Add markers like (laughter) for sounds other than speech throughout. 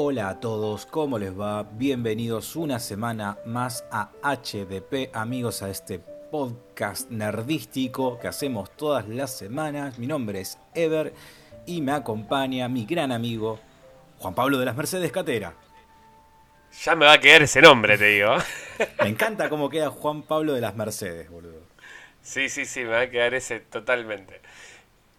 Hola a todos, ¿cómo les va? Bienvenidos una semana más a HDP, amigos, a este podcast nerdístico que hacemos todas las semanas. Mi nombre es Ever y me acompaña mi gran amigo Juan Pablo de las Mercedes Catera. Ya me va a quedar ese nombre, te digo. (laughs) Me encanta cómo queda Juan Pablo de las Mercedes, boludo. Sí, sí, sí, me va a quedar ese totalmente.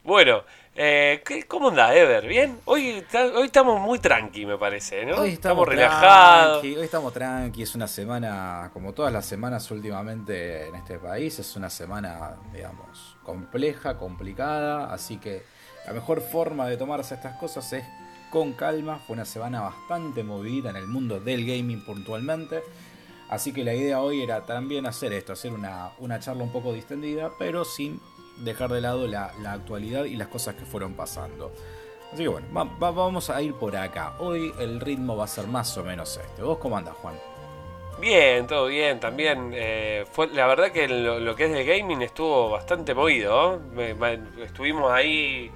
Bueno, eh, ¿cómo anda, Ever? ¿Bien? Hoy, hoy estamos muy tranqui, me parece, ¿no? Hoy estamos, relajados. Hoy estamos tranqui, es una semana, como todas las semanas últimamente en este país, es una semana, digamos, compleja, complicada, así que la mejor forma de tomarse estas cosas es con calma. Fue una semana bastante movida en el mundo del gaming puntualmente. Así que la idea hoy era también hacer esto, hacer una, una charla un poco distendida, pero sin dejar de lado la, actualidad y las cosas que fueron pasando. Así que bueno, vamos a ir por acá. Hoy el ritmo va a ser más o menos este. ¿Vos cómo andas, Juan? Bien, todo bien. También eh, fue la verdad que lo, que es de gaming estuvo bastante movido. estuvimos ahí.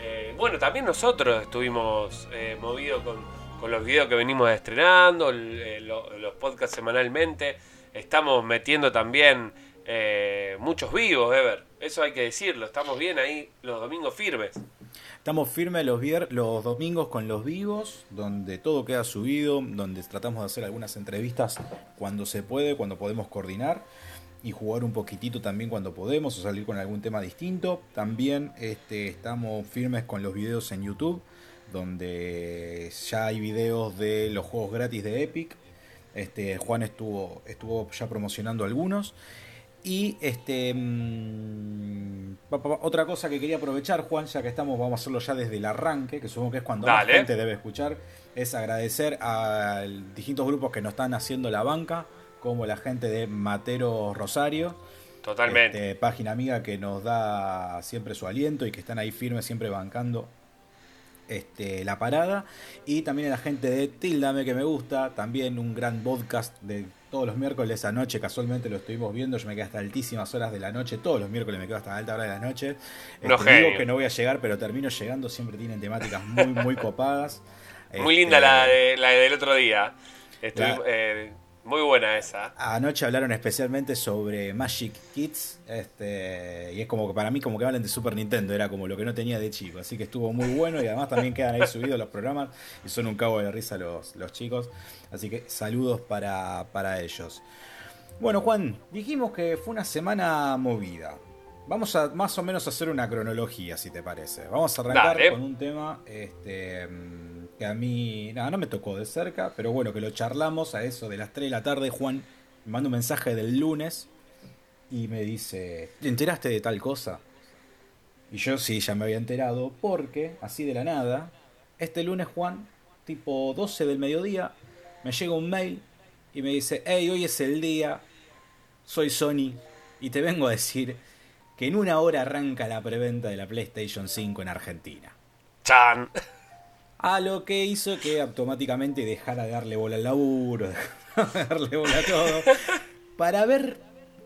Eh, bueno, también nosotros estuvimos eh, movidos con, con, los videos que venimos estrenando, los podcasts semanalmente. Estamos metiendo también muchos vivos, Ever. Eso hay que decirlo, estamos bien ahí los domingos firmes. Estamos firmes los, los domingos con los vivos, donde todo queda subido, donde tratamos de hacer algunas entrevistas cuando se puede, cuando podemos coordinar y jugar un poquitito también cuando podemos o salir con algún tema distinto. También este, estamos firmes con los videos en YouTube, donde ya hay videos de los juegos gratis de Epic. Este, Juan estuvo, estuvo ya promocionando algunos. Y este mm, otra cosa que quería aprovechar, Juan, ya que estamos, vamos a hacerlo ya desde el arranque, que supongo que es cuando la gente debe escuchar, es agradecer a distintos grupos que nos están haciendo la banca, como la gente de Matero Rosario. Totalmente. Este, página amiga que nos da siempre su aliento y que están ahí firmes, siempre bancando este, la parada. Y también a la gente de Tildame que me gusta, también un gran podcast de todos los miércoles a noche, casualmente lo estuvimos viendo, yo me quedé hasta altísimas horas de la noche, todos los miércoles me quedo hasta alta hora de la noche. No este, digo que no voy a llegar, pero termino llegando, siempre tienen temáticas muy, muy copadas. (laughs) Muy linda la, este, la del otro día. Eh, muy buena esa. Anoche hablaron especialmente sobre Magic Kids. Este, y es como que para mí como que hablan de Super Nintendo. Era como lo que no tenía de chico. Así que estuvo muy bueno. Y además también quedan ahí subidos los programas. Y son un cabo de risa los, los chicos. Así que saludos para, para ellos. Bueno, Juan, dijimos que fue una semana movida. Vamos a más o menos hacer una cronología, si te parece. Vamos a arrancar con un tema este, que a mí no, no me tocó de cerca, pero bueno, que lo charlamos a eso de las 3 de la tarde. Juan me manda un mensaje del lunes y me dice, ¿te enteraste de tal cosa? Y yo sí, ya me había enterado, porque así de la nada, este lunes, Juan, tipo 12 del mediodía, me llega un mail y me dice, hey, hoy es el día, soy Sony y te vengo a decir que en una hora arranca la preventa de la PlayStation 5 en Argentina. ¡Chan! A lo que hizo que automáticamente dejara de darle bola al laburo, (laughs) de darle bola a todo, para ver,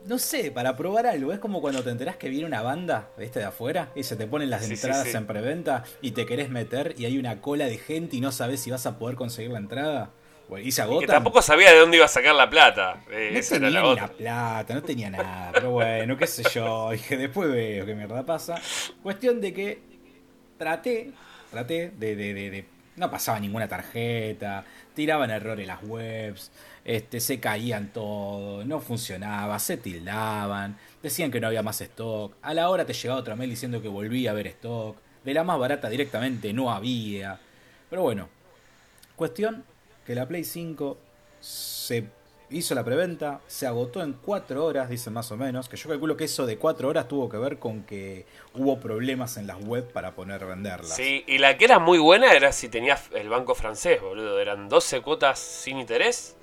no sé, para probar algo. Es como cuando te enterás que viene una banda, ¿viste? De afuera, y se te ponen las entradas en preventa y te querés meter y hay una cola de gente y no sabes si vas a poder conseguir la entrada. Y se que tampoco sabía de dónde iba a sacar la plata. Eh, no tenía la, la, plata, no tenía nada. Pero bueno, qué sé yo. (laughs) Dije, después veo qué mierda pasa. Cuestión de que traté, traté de, de, no pasaba ninguna tarjeta, tiraban errores las webs, este, se caían todo, no funcionaba, se tildaban, decían que no había más stock. A la hora te llegaba otra mail diciendo que volvía a haber stock. De la más barata directamente no había. Pero bueno, cuestión que la Play 5 se hizo la preventa, se agotó en 4 horas, dicen más o menos, que yo calculo que eso de 4 horas tuvo que ver con que hubo problemas en las web para poner venderlas. Sí, y la que era muy buena era si tenías el banco francés, boludo, eran 12 cuotas sin interés,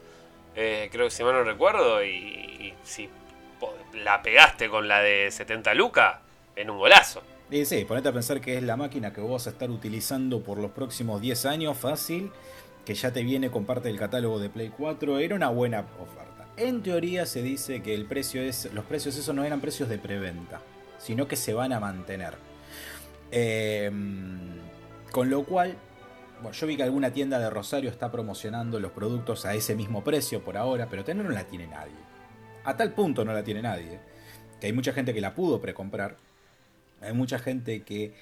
eh, creo que si mal no recuerdo, y, si la pegaste con la de 70 lucas, en un golazo. Y sí, ponete a pensar que es la máquina que vos vas a estar utilizando por los próximos 10 años, fácil que ya te viene con parte del catálogo de Play 4, era una buena oferta. En teoría se dice que el precio es, los precios esos no eran precios de preventa, sino que se van a mantener. Em, con lo cual, bueno, yo vi que alguna tienda de Rosario está promocionando los productos a ese mismo precio por ahora, pero tener no la tiene nadie. A tal punto no la tiene nadie, que hay mucha gente que la pudo precomprar, hay mucha gente que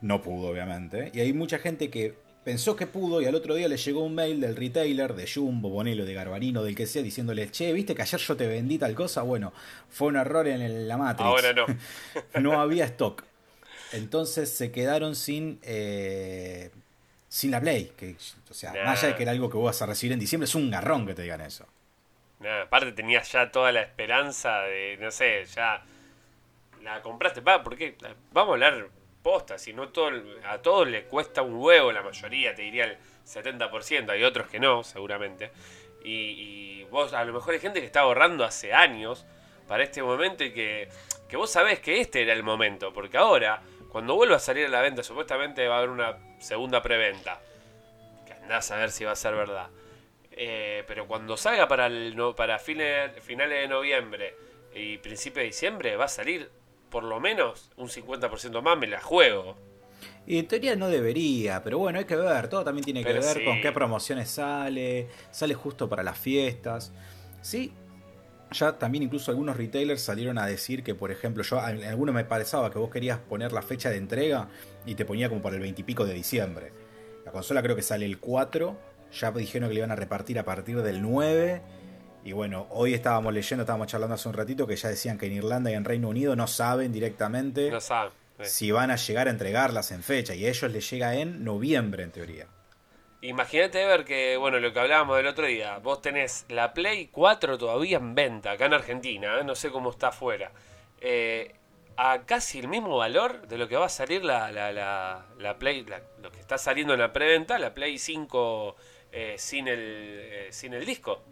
no pudo, obviamente, y hay mucha gente que pensó que pudo y al otro día le llegó un mail del retailer, de Jumbo, Bonelo, de Garbarino, del que sea, diciéndole, che, ¿viste que ayer yo te vendí tal cosa? Bueno, fue un error en la Matrix. Ahora no. (laughs) no había stock. Entonces se quedaron sin... Eh, sin la Play. Que, o sea, más allá de que era algo que vos vas a recibir en diciembre, es un garrón que te digan eso. aparte tenías ya toda la esperanza de, no sé, ya la compraste. Va, porque vamos a hablar posta, si no todo, a todos le cuesta un huevo, la mayoría, te diría el 70%, hay otros que no, seguramente. Y, vos, a lo mejor hay gente que está ahorrando hace años para este momento y que, que vos sabés que este era el momento, porque ahora cuando vuelva a salir a la venta, supuestamente va a haber una segunda preventa. Que andás a ver si va a ser verdad. Eh, pero cuando salga para, el, para fines, finales de noviembre y principio de diciembre, va a salir por lo menos un 50% más, me la juego. Y en teoría no debería, pero bueno, hay que ver. Todo también tiene que ver con qué promociones sale. Sale justo para las fiestas. Sí, ya también incluso algunos retailers salieron a decir que, por ejemplo, yo en alguno me parecía que vos querías poner la fecha de entrega y te ponía como para el 20 y pico de diciembre. La consola creo que sale el 4, ya dijeron que le iban a repartir a partir del 9. Y bueno, hoy estábamos leyendo, estábamos charlando hace un ratito que ya decían que en Irlanda y en Reino Unido no saben directamente si van a llegar a entregarlas en fecha y a ellos les llega en noviembre en teoría. Imagínate ver que, bueno, lo que hablábamos del otro día, vos tenés la Play 4 todavía en venta, acá en Argentina, ¿eh? no sé cómo está afuera, eh, a casi el mismo valor de lo que va a salir la, la, la, Play, lo que está saliendo en la preventa, la Play 5 eh, sin, el, sin el disco.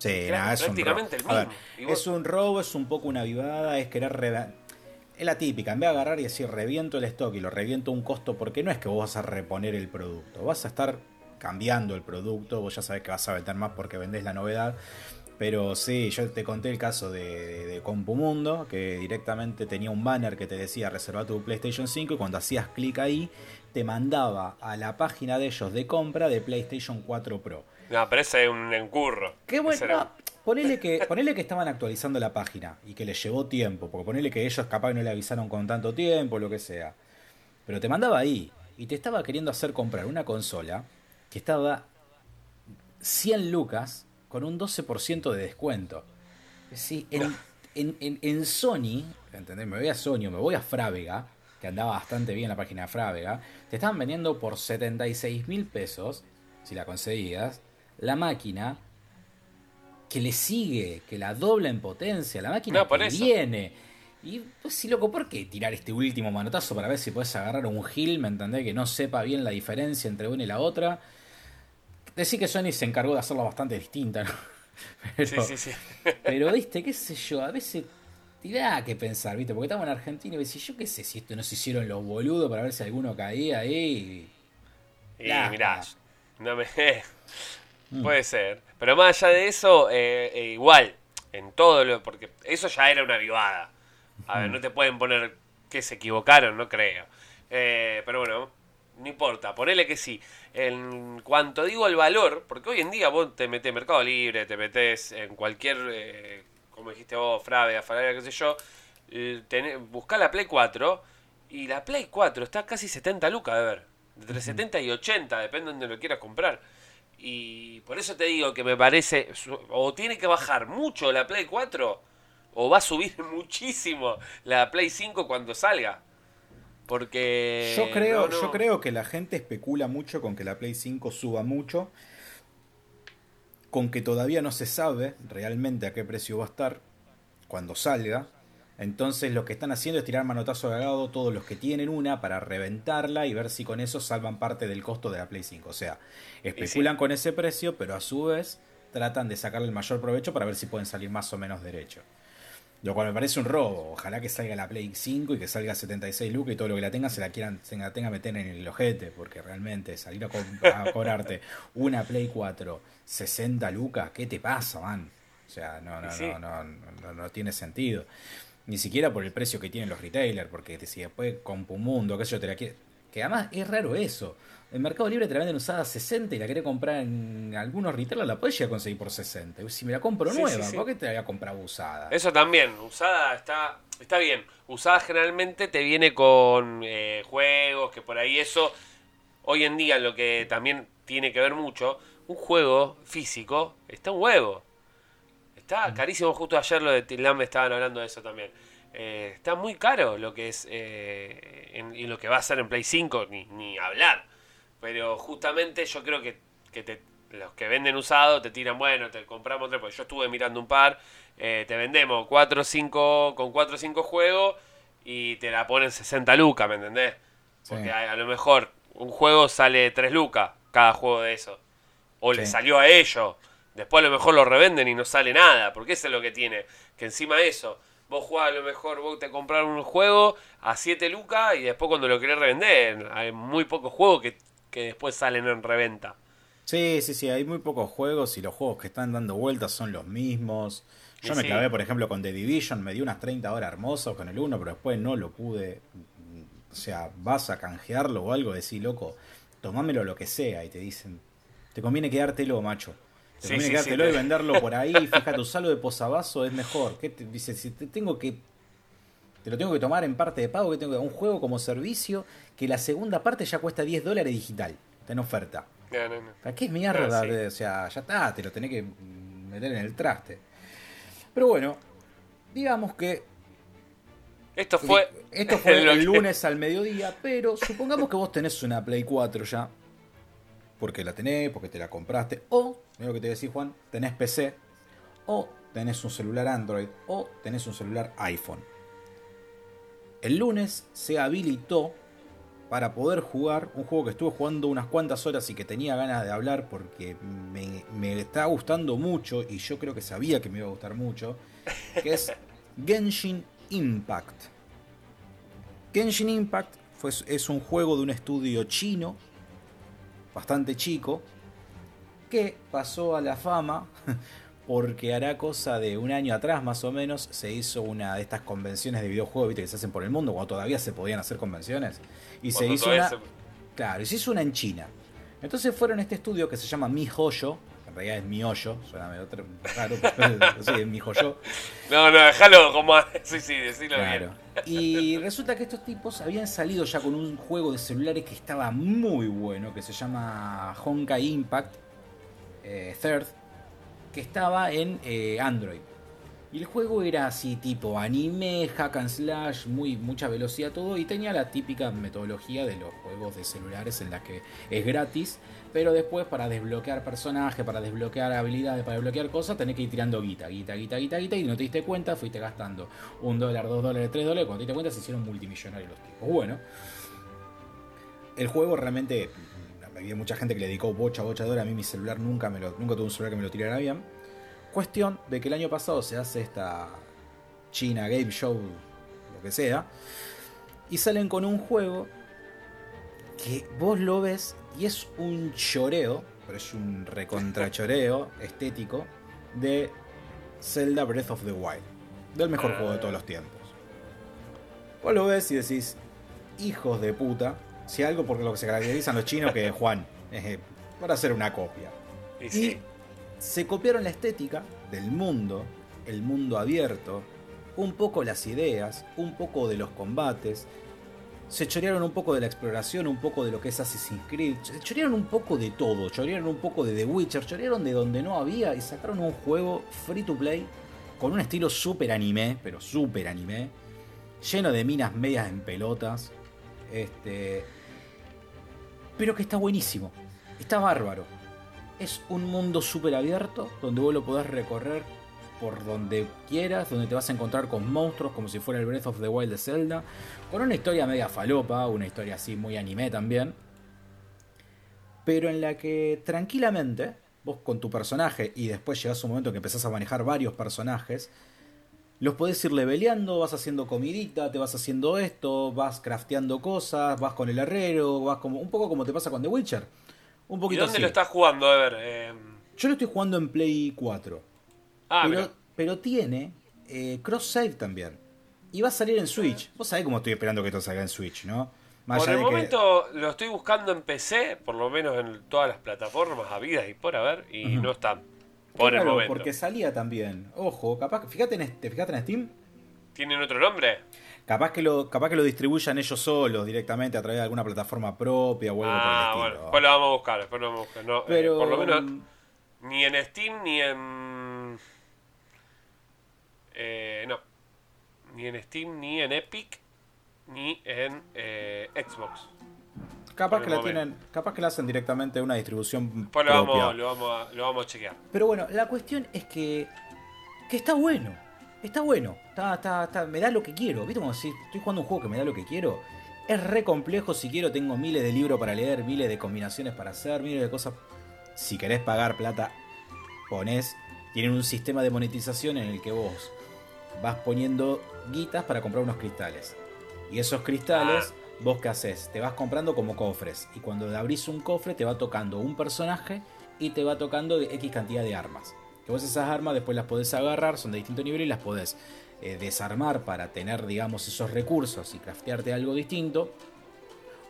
Sí, es prácticamente el mismo. Es un robo, es un poco una vivada, es querer es la típica, en vez de agarrar y decir reviento el stock y lo reviento un costo, porque no es que vos vas a reponer el producto, vas a estar cambiando el producto, vos ya sabés que vas a vender más porque vendés la novedad. Pero sí, yo te conté el caso de, de, Compumundo, que directamente tenía un banner que te decía reserva tu PlayStation 5 y cuando hacías clic ahí te mandaba a la página de ellos de compra de PlayStation 4 Pro. No, pero ese es un encurro. Qué bueno. Ponele que, ponele que estaban actualizando la página y que les llevó tiempo, porque ponele que ellos capaz no le avisaron con tanto tiempo, lo que sea. Pero te mandaba ahí y te estaba queriendo hacer comprar una consola que estaba 100 lucas con un 12% de descuento. Sí, en, en, en, Sony, ¿entendés? Me voy a Sony me voy a Frávega, que andaba bastante bien la página de Frávega, te estaban vendiendo por 76 mil pesos, si la conseguías, la máquina que le sigue, que la dobla en potencia, la máquina que viene. Y pues sí, loco, ¿por qué tirar este último manotazo para ver si puedes agarrar un Hill, me entendés? Que no sepa bien la diferencia entre una y la otra. Decir que Sony se encargó de hacerlo bastante distinta, ¿no? (laughs) Pero, sí, sí, sí. pero, viste, qué sé yo, a veces te da que pensar, viste, porque estamos en Argentina y decís, yo qué sé si esto no se hicieron los boludos para ver si alguno caía ahí. Y, mirá, no me... (laughs) Mm. Puede ser. Pero más allá de eso, eh, eh, igual, en todo lo. Porque eso ya era una vivada. A ver, mm. no te pueden poner que se equivocaron, no creo. Eh, pero bueno, no importa, ponele que sí. En cuanto digo el valor, porque hoy en día vos te metes en Mercado Libre, te metes en cualquier, como dijiste vos, Frave, Afalaria, qué sé yo, busca la Play 4 y la Play 4 está casi 70 lucas de ver. Entre 70 y 80, depende de donde lo quieras comprar. Y por eso te digo que me parece, o tiene que bajar mucho la Play 4, o va a subir (laughs) muchísimo la Play 5 cuando salga. Porque... Yo creo, yo creo que la gente especula mucho con que la Play 5 suba mucho, con que todavía no se sabe realmente a qué precio va a estar cuando salga. Entonces lo que están haciendo es tirar manotazo de lado todos los que tienen una para reventarla y ver si con eso salvan parte del costo de la Play 5. O sea, especulan con ese precio, pero a su vez tratan de sacarle el mayor provecho para ver si pueden salir más o menos derecho. Lo cual me parece un robo. Ojalá que salga la Play 5 y que salga 76 lucas y todo lo que la tenga se la quieran, se la tenga meter en el ojete. Porque realmente salir a, (laughs) cobrarte una Play 4 60 lucas, ¿qué te pasa, man? O sea, no, no, no, no, no, no tiene sentido. Ni siquiera por el precio que tienen los retailers, porque si después Compumundo, qué sé yo, te la quiere, Que además es raro eso. En Mercado Libre te la venden usada a 60 y la querés comprar en algunos retailers, la podés llegar a conseguir por 60. Si me la compro nueva, ¿por qué te la voy a comprar usada? Eso también, usada está, está bien. Usada generalmente te viene con eh, juegos, que por ahí eso, hoy en día lo que también tiene que ver mucho, un juego físico está un huevo. Está carísimo, justo ayer lo de me estaban hablando de eso también. Eh, está muy caro lo que es eh, en, y lo que va a ser en Play 5, ni, ni hablar. Pero justamente yo creo que, te, los que venden usado te tiran, bueno, te compramos tres, porque yo estuve mirando un par, eh, te vendemos 4 o 5, con 4 o 5 juegos y te la ponen 60 lucas, ¿me entendés? Porque a, lo mejor un juego sale 3 lucas, cada juego de eso. O le salió a ellos. Después a lo mejor lo revenden y no sale nada, porque eso es lo que tiene. Que encima de eso, vos jugás a lo mejor, vos te compraron un juego a 7 lucas y después cuando lo querés revender, hay muy pocos juegos que que después salen en reventa. Sí, sí, sí, hay muy pocos juegos y los juegos que están dando vueltas son los mismos. Yo me clavé, por ejemplo, con The Division, me dio unas 30 horas hermosas con el 1, pero después no lo pude. O sea, vas a canjearlo o algo, decís, loco, tomámelo lo que sea. Y te dicen, te conviene quedártelo, macho. Te conviene quedártelo y venderlo por ahí. Fíjate, usarlo de posavasos es mejor. ¿Qué te, dice, si te tengo que te lo tengo que tomar en parte de pago, que tengo un juego como servicio, que la segunda parte ya cuesta 10 dólares digital, está en oferta. ¿Para qué es mierda? O sea, ya está, te lo tenés que meter en el traste. Pero bueno, digamos que. Esto fue. Esto fue (laughs) el lunes al mediodía, pero supongamos que vos tenés una Play 4 ya. Porque la tenés, porque te la compraste. O, lo que te decís, Juan, tenés PC. O tenés un celular Android. O tenés un celular iPhone el lunes se habilitó para poder jugar un juego que estuve jugando unas cuantas horas y que tenía ganas de hablar porque me, me está gustando mucho y yo creo que sabía que me iba a gustar mucho, que es (laughs) Genshin Impact. Genshin Impact fue, es un juego de un estudio chino, bastante chico, que pasó a la fama (laughs) porque hará cosa de un año atrás más o menos se hizo una de estas convenciones de videojuegos que se hacen por el mundo cuando todavía se podían hacer convenciones y se hizo una claro se hizo una en China. Entonces fueron a este estudio que se llama Mi Hoyo en realidad es Mi Hoyo suena medio raro (laughs) pero sí, es Mi Hoyo no no déjalo como (laughs) sí sí decilo claro. y resulta que estos tipos habían salido ya con un juego de celulares que estaba muy bueno que se llama Honkai Impact eh, Third que estaba en eh, Android. Y el juego era así tipo anime, hack and slash, muy, mucha velocidad todo y tenía la típica metodología de los juegos de celulares en la que es gratis, pero después para desbloquear personajes, para desbloquear habilidades, para desbloquear cosas, tenés que ir tirando guita, guita, guita, guita, guita y no te diste cuenta, fuiste gastando un dólar, dos dólares, tres dólares, cuando te diste cuenta se hicieron multimillonarios los tipos. Bueno, el juego realmente había mucha gente que le dedicó bocha, bocha de A mí mi celular nunca, me lo, nunca tuve un celular que me lo tirara bien. Cuestión de que el año pasado se hace esta China Game Show, lo que sea, y salen con un juego que vos lo ves y es un choreo, pero es un recontrachoreo (laughs) estético de Zelda Breath of the Wild, del mejor juego de todos los tiempos. Vos lo ves y decís, hijos de puta, si algo porque lo que se caracterizan los chinos que Juan, eh, para hacer una copia. Y, se copiaron la estética del mundo, el mundo abierto, un poco las ideas, un poco de los combates, se chorearon un poco de la exploración, un poco de lo que es Assassin's Creed, chorearon un poco de todo, chorearon un poco de The Witcher, chorearon de donde no había y sacaron un juego free to play con un estilo super anime, pero super anime, lleno de minas medias en pelotas, este, pero que está buenísimo. Está bárbaro. Es un mundo súper abierto donde vos lo podés recorrer por donde quieras, donde te vas a encontrar con monstruos como si fuera el Breath of the Wild de Zelda, con una historia media falopa, una historia así muy anime también, pero en la que tranquilamente vos con tu personaje y después llegas a un momento que empezás a manejar varios personajes, los podés ir leveleando, vas haciendo comidita, te vas haciendo esto, vas crafteando cosas, vas con el herrero, vas como un poco como te pasa con The Witcher. Un poquito ¿Y dónde lo estás jugando? A ver. Eh... Yo lo estoy jugando en Play 4. Ah, pero, pero tiene eh, cross save también. Y va a salir en Switch. Vos sabés cómo estoy esperando que esto salga en Switch, ¿no? por el momento lo estoy buscando en PC, por lo menos en todas las plataformas habidas y por haber, y no están. Por el momento. Porque salía también. Ojo, capaz, fíjate en, ¿te fijaste en Steam? ¿Tienen otro nombre? Capaz que lo, capaz que lo distribuyan ellos solos directamente a través de alguna plataforma propia o algo ah, por el bueno, después lo vamos a buscar, después lo vamos a buscar. No, eh, Pero, por lo menos ni en Steam ni en eh, no, ni en Steam ni en Epic ni en eh, Xbox. Capaz que la tienen, capaz que la hacen directamente una distribución pues lo Vamos, lo, vamos a, lo vamos a chequear. Pero bueno, la cuestión es que que está bueno está bueno, está, está, está, me da lo que quiero. ¿Viste como si estoy jugando un juego que me da lo que quiero? Es re complejo si quiero, tengo miles de libros para leer, miles de combinaciones para hacer, miles de cosas. Si querés pagar plata, ponés. Tienen un sistema de monetización en el que vos vas poniendo guitas para comprar unos cristales. Y esos cristales, ah. Vos qué haces? Te vas comprando como cofres. Y cuando abrís un cofre, te va tocando un personaje y te va tocando X cantidad de armas. Que vos esas armas después las podés agarrar, son de distinto nivel y las podés eh, desarmar para tener, digamos, esos recursos y craftearte algo distinto.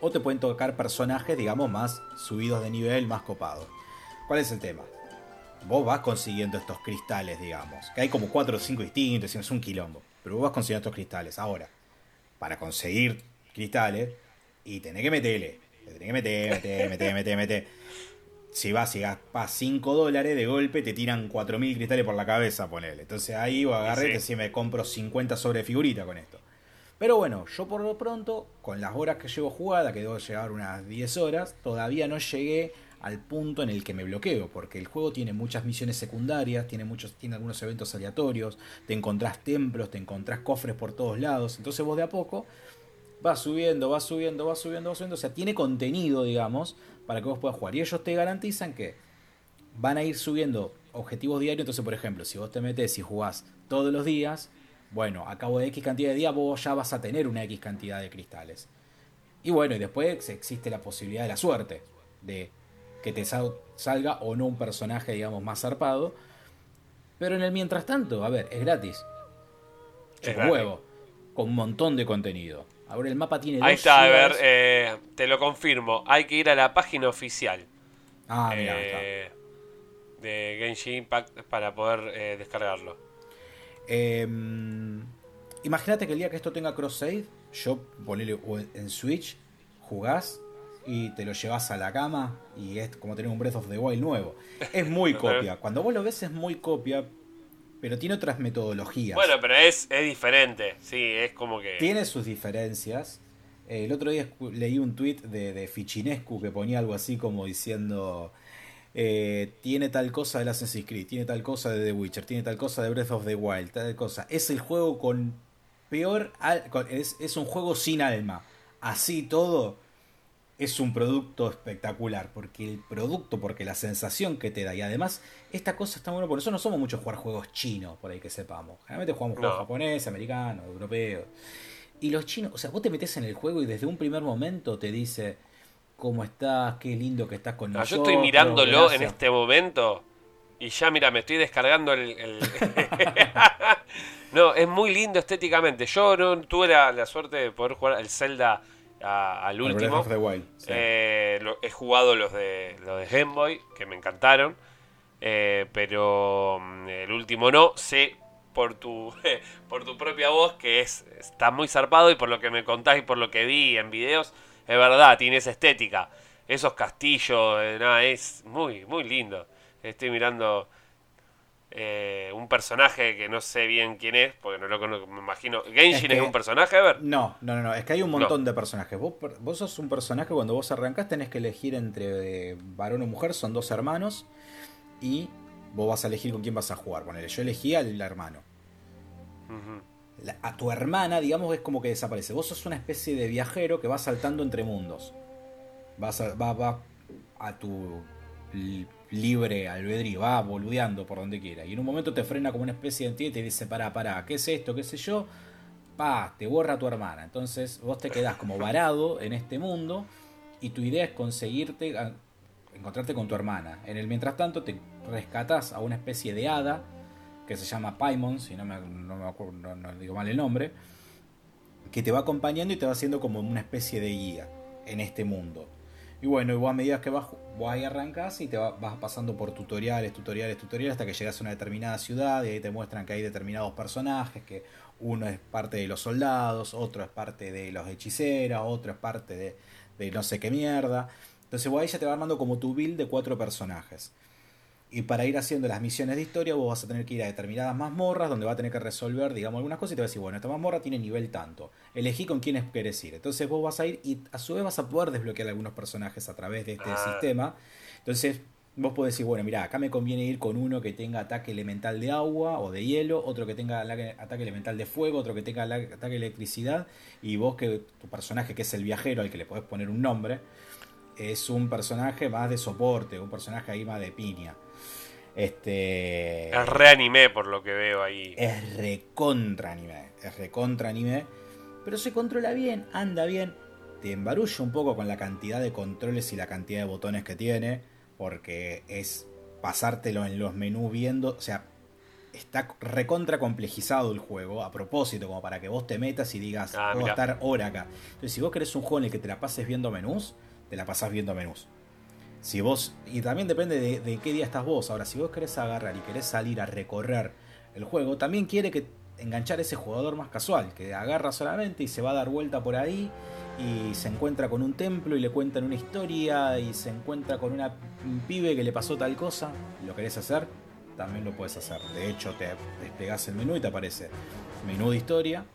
O te pueden tocar personajes, digamos, más subidos de nivel, más copados. ¿Cuál es el tema? Vos vas consiguiendo estos cristales, digamos. Que hay como 4 o 5 distintos, es un quilombo. Pero vos vas consiguiendo estos cristales. Ahora, para conseguir cristales, y tenés que meterle. Tenés que meter, meter, meter, meter, meter si vas y gastas 5 dólares, de golpe te tiran 4.000 cristales por la cabeza, ponele. Entonces ahí vos agarré sí. me compro 50 sobre figurita con esto. Pero bueno, yo por lo pronto, con las horas que llevo jugada, que debo llegar unas 10 horas, todavía no llegué al punto en el que me bloqueo, porque el juego tiene muchas misiones secundarias, tiene, muchos, tiene algunos eventos aleatorios, te encontrás templos, te encontrás cofres por todos lados, entonces vos de a poco vas subiendo, vas subiendo, vas subiendo, vas subiendo, o sea, tiene contenido, digamos, para que vos puedas jugar. Y ellos te garantizan que van a ir subiendo objetivos diarios. Entonces, por ejemplo, si vos te metes y jugás todos los días, bueno, a cabo de X cantidad de días vos ya vas a tener una X cantidad de cristales. Y bueno, y después existe la posibilidad de la suerte, de que te salga o no un personaje, digamos, más zarpado. Pero en el mientras tanto, a ver, es gratis. Es huevo. Con un montón de contenido. Ahora el mapa tiene Ahí está, a ver, eh, te lo confirmo. Hay que ir a la página oficial. Ah, mira, eh, de Genshin Impact para poder eh, descargarlo. Em, imagínate que el día que esto tenga cross save, yo ponele en Switch, jugás y te lo llevas a la cama y es como tener un Breath of the Wild nuevo. Es muy (laughs) copia. Cuando vos lo ves es muy copia, pero tiene otras metodologías. Bueno, pero es, es diferente, sí, es como que... Tiene sus diferencias. El otro día leí un tweet de, de Fichinescu que ponía algo así como diciendo... Eh, tiene tal cosa de Assassin's Creed, tiene tal cosa de The Witcher, tiene tal cosa de Breath of the Wild, tal cosa. Es el juego con peor... Es, es un juego sin alma. Así todo es un producto espectacular, porque el producto, porque la sensación que te da, y además esta cosa está bueno, por eso no somos muchos jugar juegos chinos, por ahí que sepamos, generalmente jugamos juegos japoneses, americanos, europeos, y los chinos, o sea, vos te metes en el juego y desde un primer momento te dice, ¿cómo estás? Qué lindo que estás con nosotros. Yo estoy mirándolo en este momento, y ya mira, me estoy descargando el... (laughs) (laughs) no, es muy lindo estéticamente, yo no tuve la, la suerte de poder jugar el Zelda al último. Eh, he jugado los de, los de Game Boy, que me encantaron. Eh, pero mm, el último no. Sé por tu, (laughs) por tu propia voz que es, está muy zarpado y por lo que me contás y por lo que vi en videos, es verdad, tiene esa estética. Esos castillos, eh, nada, es muy, muy lindo. Estoy mirando eh, un personaje que no sé bien quién es, porque no lo conozco, me imagino. ¿Genshin es, un personaje? A ver. No, no, no, es que hay un montón de personajes. Vos, vos sos un personaje, cuando vos arrancás tenés que elegir entre varón o mujer, son dos hermanos, y vos vas a elegir con quién vas a jugar. Ponele, yo elegí al hermano. a tu hermana, digamos, es como que desaparece. Vos sos una especie de viajero que va saltando entre mundos. Vas a, va, va a tu libre albedrío, va boludeando por donde quiera. Y en un momento te frena como una especie de ti y te dice, pará, pará, ¿qué es esto? ¿Qué sé yo? Pa, te borra tu hermana. Entonces vos te quedás como varado en este mundo y tu idea es conseguirte, encontrarte con tu hermana. En el mientras tanto te rescatas a una especie de hada que se llama Paimon, si no me, no me acuerdo, no, digo mal el nombre. que te va acompañando y te va haciendo como una especie de guía en este mundo. Y bueno, y vos a medida que vas, vos ahí arrancas y te vas pasando por tutoriales, tutoriales, tutoriales, hasta que llegas a una determinada ciudad y ahí te muestran que hay determinados personajes, que uno es parte de los soldados, otro es parte de los hechiceros, otro es parte de, de no sé qué mierda. Entonces vos ahí ya te va armando como tu build de cuatro personajes. Y para ir haciendo las misiones de historia, vos vas a tener que ir a determinadas mazmorras donde va a tener que resolver, digamos, algunas cosas y te va a decir, bueno, esta mazmorra tiene nivel tanto. Elegí con quiénes querés ir. Entonces vos vas a ir y a su vez vas a poder desbloquear algunos personajes a través de este ah. sistema. Entonces vos podés decir, bueno, mira, acá me conviene ir con uno que tenga ataque elemental de agua o de hielo, otro que tenga ataque elemental de fuego, otro que tenga ataque de electricidad, y vos que tu personaje, que es el viajero, al que le podés poner un nombre, es un personaje más de soporte, un personaje ahí más de piña. Este. Es reanimé por lo que veo ahí. Es recontra anime. Es recontra anime. Pero se controla bien, anda bien. Te embarulla un poco con la cantidad de controles y la cantidad de botones que tiene. Porque es pasártelo en los menús viendo. O sea, está recontra complejizado el juego a propósito, como para que vos te metas y digas, ah, puedo estar hora acá. Entonces, si vos querés un juego en el que te la pases viendo menús, te la pasás viendo menús. Si vos, y también depende de, qué día estás vos. Ahora, si vos querés agarrar y querés salir a recorrer el juego, también quiere que enganchar a ese jugador más casual, que agarra solamente y se va a dar vuelta por ahí y se encuentra con un templo y le cuentan una historia y se encuentra con una, un pibe que le pasó tal cosa. ¿Lo querés hacer? También lo puedes hacer. De hecho, te desplegás el menú y te aparece menú de historia,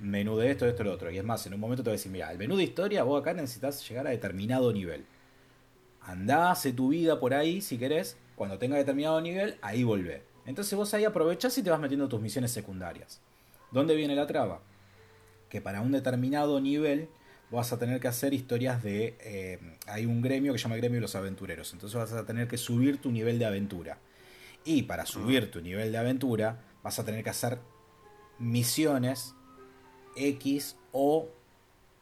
menú de esto, de esto, de lo otro. Y es más, en un momento te voy a decir, mira, el menú de historia vos acá necesitas llegar a determinado nivel andá, hace tu vida por ahí si querés, cuando tenga determinado nivel, ahí volvé. Entonces vos ahí aprovechás y te vas metiendo tus misiones secundarias. ¿Dónde viene la traba? Que para un determinado nivel vas a tener que hacer historias de... Eh, hay un gremio que se llama el gremio de los aventureros. Entonces vas a tener que subir tu nivel de aventura. Y para subir tu nivel de aventura vas a tener que hacer misiones X o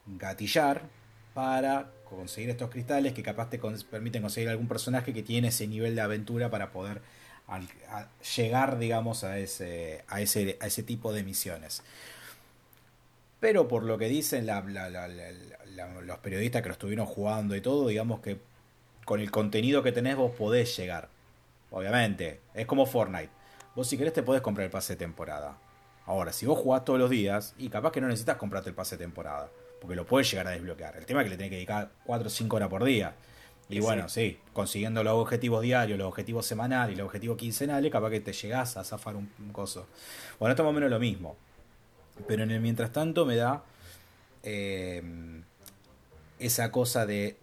gatillar para conseguir estos cristales que capaz te permiten conseguir algún personaje que tiene ese nivel de aventura para poder llegar, digamos, a ese, a, ese, a ese tipo de misiones. Pero por lo que dicen los periodistas que lo estuvieron jugando y todo, digamos que con el contenido que tenés vos podés llegar. Obviamente, es como Fortnite. Vos si querés te podés comprar el pase de temporada. Ahora, si vos jugás todos los días, y capaz que no necesitas comprarte el pase de temporada porque lo puedes llegar a desbloquear. El tema es que le tenés que dedicar 4 o 5 horas por día. Y bueno, sí. consiguiendo los objetivos diarios, los objetivos semanales y los objetivos quincenales, capaz que te llegás a zafar un, coso. Bueno, esto es más o menos lo mismo. Pero en el mientras tanto me da eh, esa cosa de,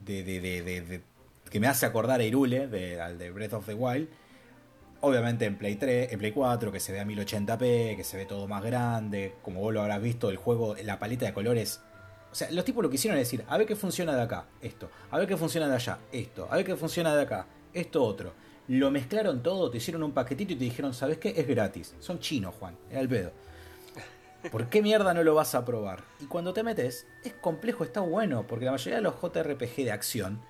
de, de, de, que me hace acordar a Irule, de, al de Breath of the Wild, Obviamente en Play 3, en Play 4, que se ve a 1080p, que se ve todo más grande, como vos lo habrás visto, el juego, la paleta de colores. O sea, los tipos lo que hicieron es decir, a ver qué funciona de acá, esto, a ver qué funciona de allá, esto, a ver qué funciona de acá, esto otro. Lo mezclaron todo, te hicieron un paquetito y te dijeron, ¿sabes qué? Es gratis. Son chinos, Juan, al pedo. ¿Por qué mierda no lo vas a probar? Y cuando te metes, es complejo, está bueno, porque la mayoría de los JRPG de acción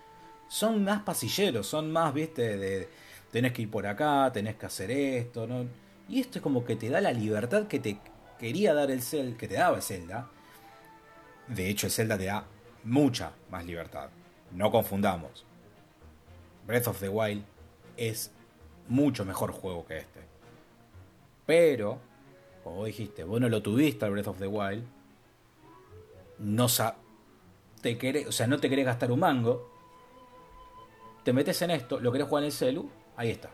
son más pasilleros, son más, viste, de tenés que ir por acá, tenés que hacer esto. Y esto es como que te da la libertad que te quería dar el Zelda, que te daba el Zelda. De hecho, el Zelda te da mucha más libertad. No confundamos. Breath of the Wild es mucho mejor juego que este. Pero, como dijiste, vos no lo tuviste al Breath of the Wild. No te querés, o sea, no te querés gastar un mango. Te metes en esto, lo querés jugar en el celu Ahí está.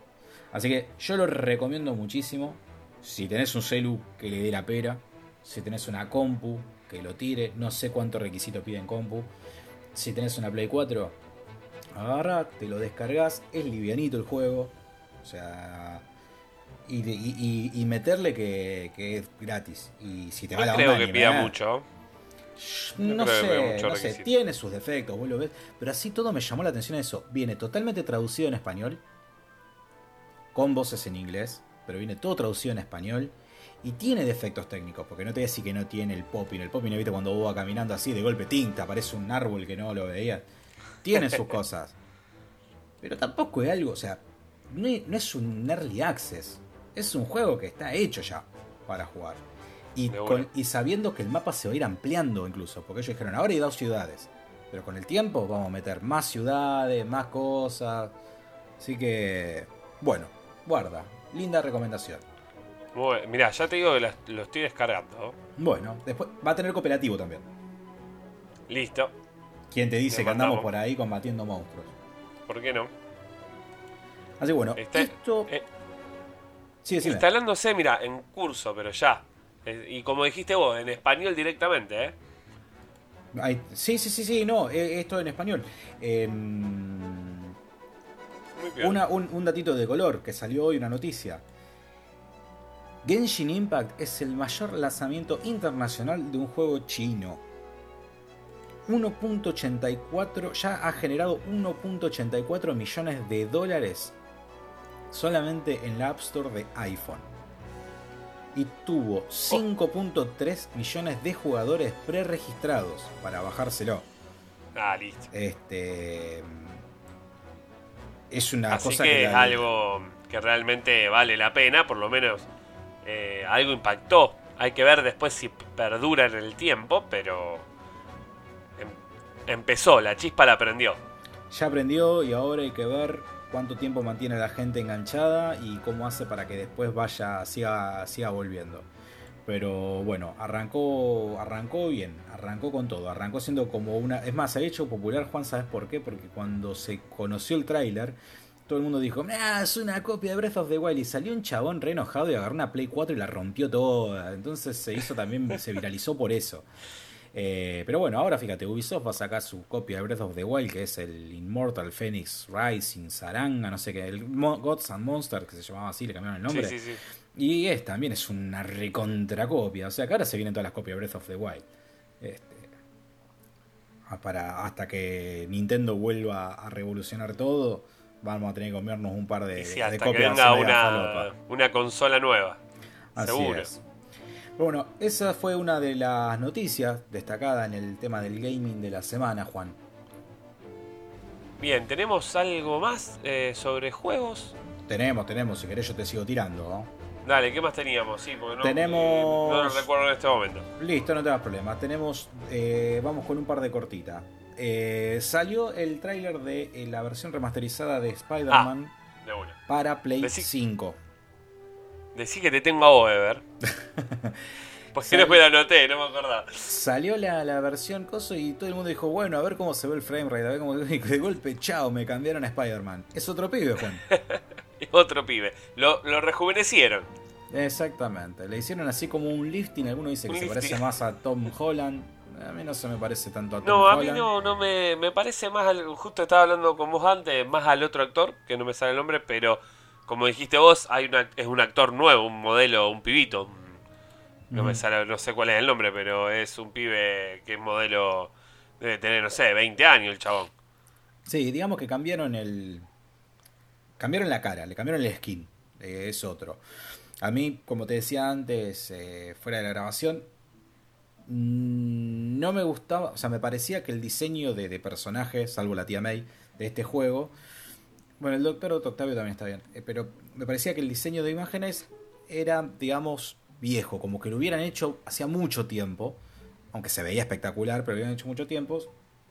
Así que yo lo recomiendo muchísimo. Si tenés un celu que le dé la pera. Si tenés una compu que lo tire. No sé cuánto requisito piden compu. Si tenés una Play 4, agarra, te lo descargas. Es livianito el juego. O sea. Y, meterle que, es gratis. Y si te va no creo que pida mucho. No, sé, no sé, tiene sus defectos, vos lo ves, pero así todo me llamó la atención eso. Viene totalmente traducido en español, con voces en inglés, pero viene todo traducido en español. Y tiene defectos técnicos, porque no te voy a decir que no tiene el popping. El popping, ¿viste? Cuando vos vas caminando así, de golpe tinta, aparece un árbol que no lo veías. Tiene sus (laughs) cosas. Pero tampoco es algo, o sea, no es un early access. Es un juego que está hecho ya para jugar. Y, y sabiendo que el mapa se va a ir ampliando incluso, porque ellos dijeron, ahora hay dos ciudades, pero con el tiempo vamos a meter más ciudades, más cosas. Así que, bueno, guarda, linda recomendación. Bueno, mirá, ya te digo que lo estoy descargando. Bueno, después va a tener cooperativo también. Listo. ¿Quién te dice que andamos por ahí combatiendo monstruos? ¿Por qué no? Así bueno, esto... Eh, sí, instalándose, mira, en curso, pero ya. Y como dijiste vos, en español directamente, ¿eh? sí, sí, sí, sí, no, e, esto en español. Em, un, un datito de color que salió hoy, una noticia. Genshin Impact es el mayor lanzamiento internacional de un juego chino. 1.84, ya ha generado 1.84 millones de dólares solamente en la App Store de iPhone. Y tuvo 5.3 millones de jugadores preregistrados para bajárselo. Ah, listo. Este. Es una Así cosa que, es algo que realmente vale la pena, por lo menos eh, algo impactó. Hay que ver después si perdura en el tiempo, pero em, empezó, la chispa la prendió. Ya aprendió y ahora hay que ver cuánto tiempo mantiene a la gente enganchada y cómo hace para que después vaya, siga, siga volviendo. Pero bueno, arrancó, arrancó bien, arrancó con todo, arrancó siendo como una... Es más, se ha hecho popular Juan, ¿sabes por qué? Porque cuando se conoció el tráiler, todo el mundo dijo, ah, es una copia de Breath of the Wild. Y salió un chabón re enojado y agarró una Play 4 y la rompió toda. Entonces se hizo también, se viralizó por eso. Eh, pero bueno, ahora fíjate, Ubisoft va a sacar su copia de Breath of the Wild, que es el Immortal Phoenix Rising Saranga, no sé qué, el Gods and Monsters, que se llamaba así, le cambiaron el nombre. Sí, sí, sí. Y es, también es una recontracopia. O sea que ahora se vienen todas las copias de Breath of the Wild. Este, para, hasta que Nintendo vuelva a revolucionar todo, vamos a tener que comernos un par de, sí, hasta que venga una, una, consola nueva. Así seguro. Es. Bueno, esa fue una de las noticias destacadas en el tema del gaming de la semana, Juan. Bien, ¿tenemos algo más eh, sobre juegos? Tenemos, tenemos, si querés yo te sigo tirando. Dale, ¿qué más teníamos? Sí, porque no, tenemos... no lo recuerdo en este momento. Listo, no te das problema. Tenemos, eh, vamos con un par de cortitas. Eh, salió el tráiler de la versión remasterizada de Spider-Man ah, para Play 5. Decí que te tengo a vos, Ever. (laughs) Pues si después la anoté, no me acordaba. Salió la, la, versión coso y todo el mundo dijo, bueno, a ver cómo se ve el frame rate, a ver cómo (laughs) de golpe, chao, me cambiaron a Spider-Man. Es otro pibe, Juan. (laughs) (laughs) otro pibe. Lo, lo, rejuvenecieron. Exactamente. Le hicieron así como un lifting. Alguno dice que se parece más a Tom Holland. A mí no se me parece tanto a Tom no, Holland. No, a mí no, no me, me parece más al, Justo estaba hablando con vos antes, más al otro actor, que no me sale el nombre, pero como dijiste vos, hay una, es un actor nuevo, un modelo, un pibito. No me sale, no sé cuál es el nombre, pero es un pibe que es modelo, debe tener, no sé, 20 años el chabón. Sí, digamos que cambiaron el. Cambiaron la cara, le cambiaron el skin. Eh, es otro. A mí, como te decía antes, eh, fuera de la grabación, mm, no me gustaba, o sea, me parecía que el diseño de, personajes, salvo la tía May, de este juego, bueno, el doctor Octavio también está bien. Eh, pero me parecía que el diseño de imágenes era, digamos, viejo. Como que lo hubieran hecho hacía mucho tiempo. Aunque se veía espectacular, pero lo habían hecho mucho tiempo.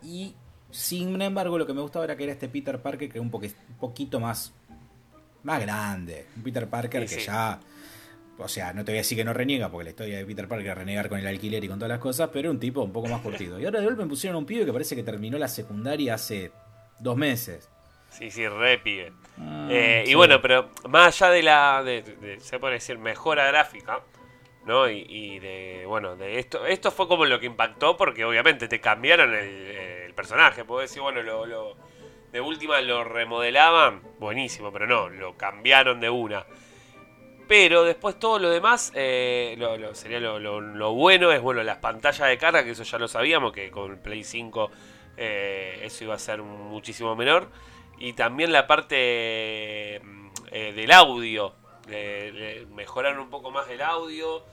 Y sin embargo, lo que me gustaba era que era este Peter Parker que era un, poquito más, más grande. Un Peter Parker que ya. O sea, no te voy a decir que no reniega, porque la historia de Peter Parker renegar con el alquiler y con todas las cosas, pero un tipo un poco más curtido. Y ahora de golpe me pusieron un pibe que parece que terminó la secundaria hace dos meses. Sí, sí, re pibe. Ah, eh, y bueno, pero más allá de la, de, se puede decir, mejora gráfica, ¿no? Y, de, bueno, de esto, esto fue como lo que impactó porque obviamente te cambiaron el, personaje. Puedo decir, bueno, lo, lo, de última lo remodelaban, buenísimo, pero no, lo cambiaron de una. Pero después todo lo demás, eh, lo, sería lo, bueno es, bueno, las pantallas de carga, que eso ya lo sabíamos, que con el Play 5 eh, eso iba a ser muchísimo menor y también la parte eh, del audio. mejorar un poco más el audio.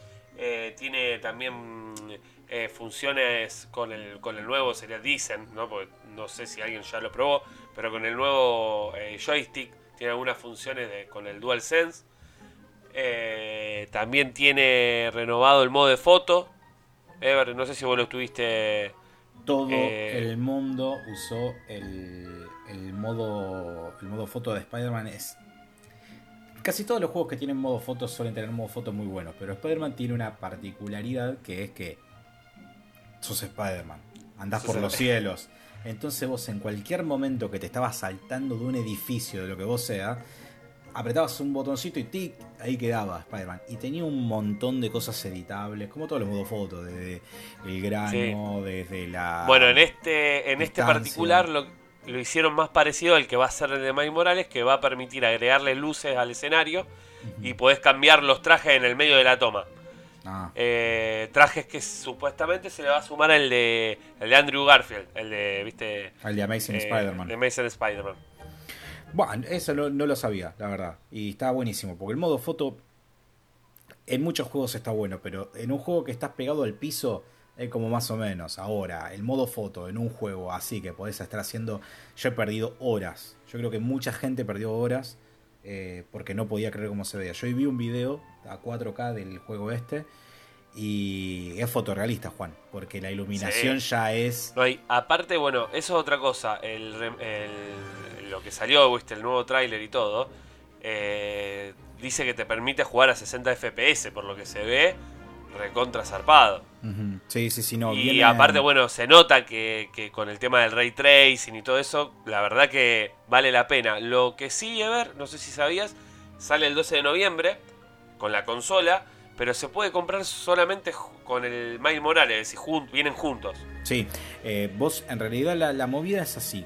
Tiene también eh, funciones con el, con el nuevo, sería dicen, ¿no? Porque no sé si alguien ya lo probó, pero con el nuevo joystick tiene algunas funciones de, con el DualSense. Eh, también tiene renovado el modo de foto. Ever, no sé si vos lo estuviste. Todo eh, el mundo usó el, el, modo, el modo foto de Spider-Man. Es Casi todos los juegos que tienen modo foto suelen tener modo foto muy buenos, pero Spider-Man tiene una particularidad que es que sos Spider-Man, andás por los cielos. Entonces vos en cualquier momento que te estabas saltando de un edificio, de lo que vos sea, apretabas un botoncito y tic, ahí quedaba Spider-Man. Y tenía un montón de cosas editables, como todos los modos foto, desde el grano, desde la... Bueno, en este, en este particular lo, lo hicieron más parecido al que va a ser el de Miles Morales, que va a permitir agregarle luces al escenario y podés cambiar los trajes en el medio de la toma. Ah. Eh, trajes que supuestamente se le va a sumar el de, el de Andrew Garfield, el de, ¿viste? El de Amazing eh, Spider-Man. De Amazing Spider-Man. Bueno, eso no, lo sabía, la verdad. Y está buenísimo, porque el modo foto en muchos juegos está bueno, pero en un juego que estás pegado al piso es como más o menos. Ahora, el modo foto en un juego así que podés estar haciendo. Yo he perdido horas. Yo creo que mucha gente perdió horas eh, porque no podía creer cómo se veía. Yo vi un video a 4K del juego este y es fotorrealista, Juan, porque la iluminación ya es. No hay, aparte, bueno, eso es otra cosa. El, lo que salió, viste, el nuevo tráiler y todo, eh, dice que te permite jugar a 60 FPS, por lo que se ve recontra zarpado. Sí, sí, sí, no. Y aparte, bueno, se nota que, con el tema del ray tracing y todo eso, la verdad que vale la pena. Lo que sí, Ever, no sé si sabías, sale el 12 de noviembre con la consola, pero se puede comprar solamente con el Miles Morales, si vienen juntos. Sí, eh, vos, en realidad la, movida es así.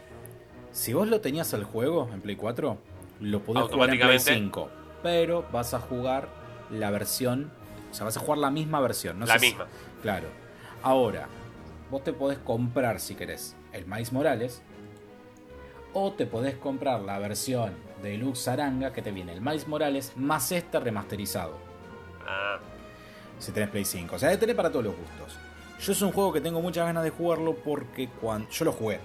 Si vos lo tenías al juego en Play 4, lo podés jugar en Play 5, pero vas a jugar la versión o sea, vas a jugar la misma versión. No la misma. claro. Ahora, vos te podés comprar, si querés, el Maíz Morales. O te podés comprar la versión de Lux Aranga que te viene el Maíz Morales más este remasterizado. Ah. Si tenés Play 5. O sea, tener para todos los gustos. Yo es un juego que tengo muchas ganas de jugarlo porque cuando. Yo lo jugué.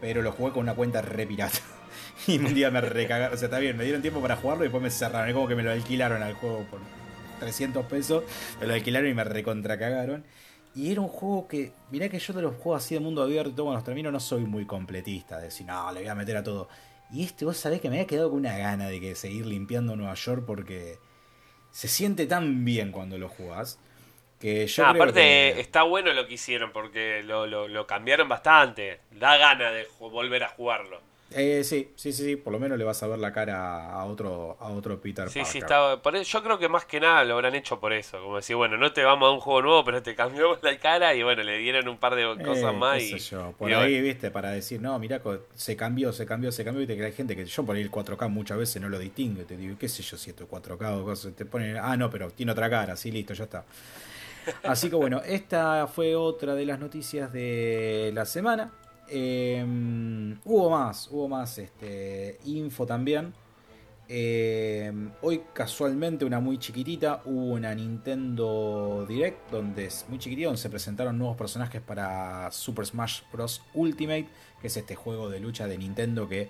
Pero lo jugué con una cuenta re pirata. (laughs) y un día me recagaron. O sea, está bien, me dieron tiempo para jugarlo y después me cerraron. Es como que me lo alquilaron al juego por 300 pesos, me lo alquilaron y me recontracagaron. Y era un juego que, mirá que yo de los juegos así de mundo abierto, cuando los termino, no soy muy completista, de decir, no, le voy a meter a todo. Y este, vos sabés que me había quedado con una gana de que seguir limpiando Nueva York porque se siente tan bien cuando lo jugás. Que yo aparte, está bueno lo que hicieron porque lo, lo cambiaron bastante. Da gana de volver a jugarlo. Eh, sí, sí, sí, por lo menos le vas a ver la cara a otro, a otro Peter sí, Parker. Sí, por yo creo que más que nada lo habrán hecho por eso. Como decir, bueno, no te vamos a un juego nuevo, pero te cambiamos (laughs) la cara y bueno, le dieron un par de eh, cosas más. y, Por ahí, viste, para decir, no, mira, se cambió, se cambió, se cambió. Y te hay gente que yo por ahí el 4K muchas veces no lo distingue. Te digo, qué sé yo, si esto es 4K o cosas. Te ponen, ah, no, pero tiene otra cara, sí, listo, ya está. Así que bueno, esta fue otra de las noticias de la semana. Em, hubo más, hubo más este, info también. Em, hoy casualmente una muy chiquitita, hubo una Nintendo Direct donde es muy chiquitita, donde se presentaron nuevos personajes para Super Smash Bros. Ultimate, que es este juego de lucha de Nintendo que